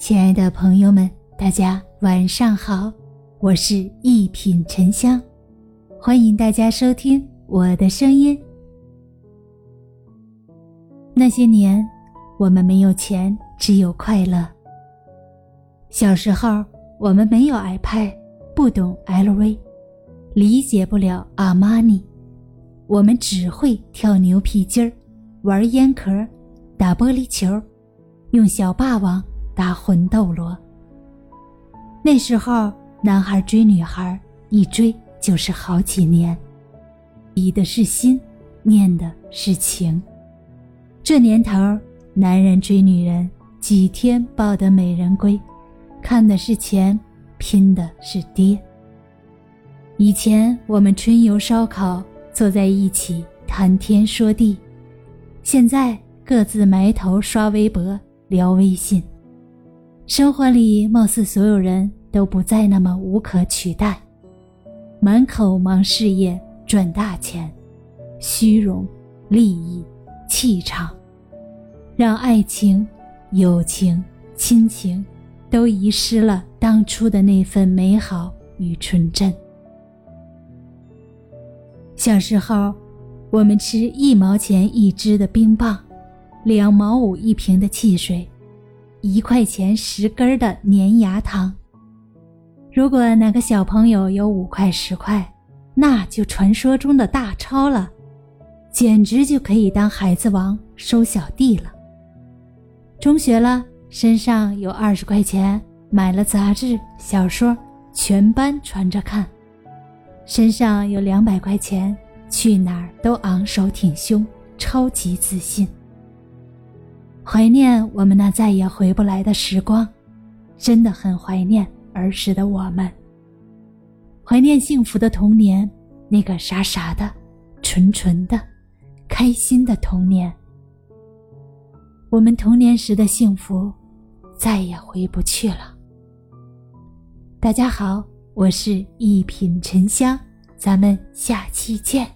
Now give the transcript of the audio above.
亲爱的朋友们，大家晚上好，我是一品沉香，欢迎大家收听我的声音。那些年，我们没有钱，只有快乐。小时候，我们没有 iPad，不懂 LV，理解不了阿玛尼，我们只会跳牛皮筋儿，玩烟壳，打玻璃球，用小霸王。打魂斗罗。那时候，男孩追女孩，一追就是好几年，比的是心，念的是情。这年头，男人追女人，几天抱得美人归，看的是钱，拼的是爹。以前我们春游烧烤，坐在一起谈天说地，现在各自埋头刷微博、聊微信。生活里，貌似所有人都不再那么无可取代，满口忙事业、赚大钱，虚荣、利益、气场，让爱情、友情、亲情都遗失了当初的那份美好与纯真。小时候，我们吃一毛钱一支的冰棒，两毛五一瓶的汽水。一块钱十根的粘牙糖。如果哪个小朋友有五块十块，那就传说中的大钞了，简直就可以当孩子王收小弟了。中学了，身上有二十块钱，买了杂志小说，全班传着看。身上有两百块钱，去哪儿都昂首挺胸，超级自信。怀念我们那再也回不来的时光，真的很怀念儿时的我们。怀念幸福的童年，那个傻傻的、纯纯的、开心的童年。我们童年时的幸福，再也回不去了。大家好，我是一品沉香，咱们下期见。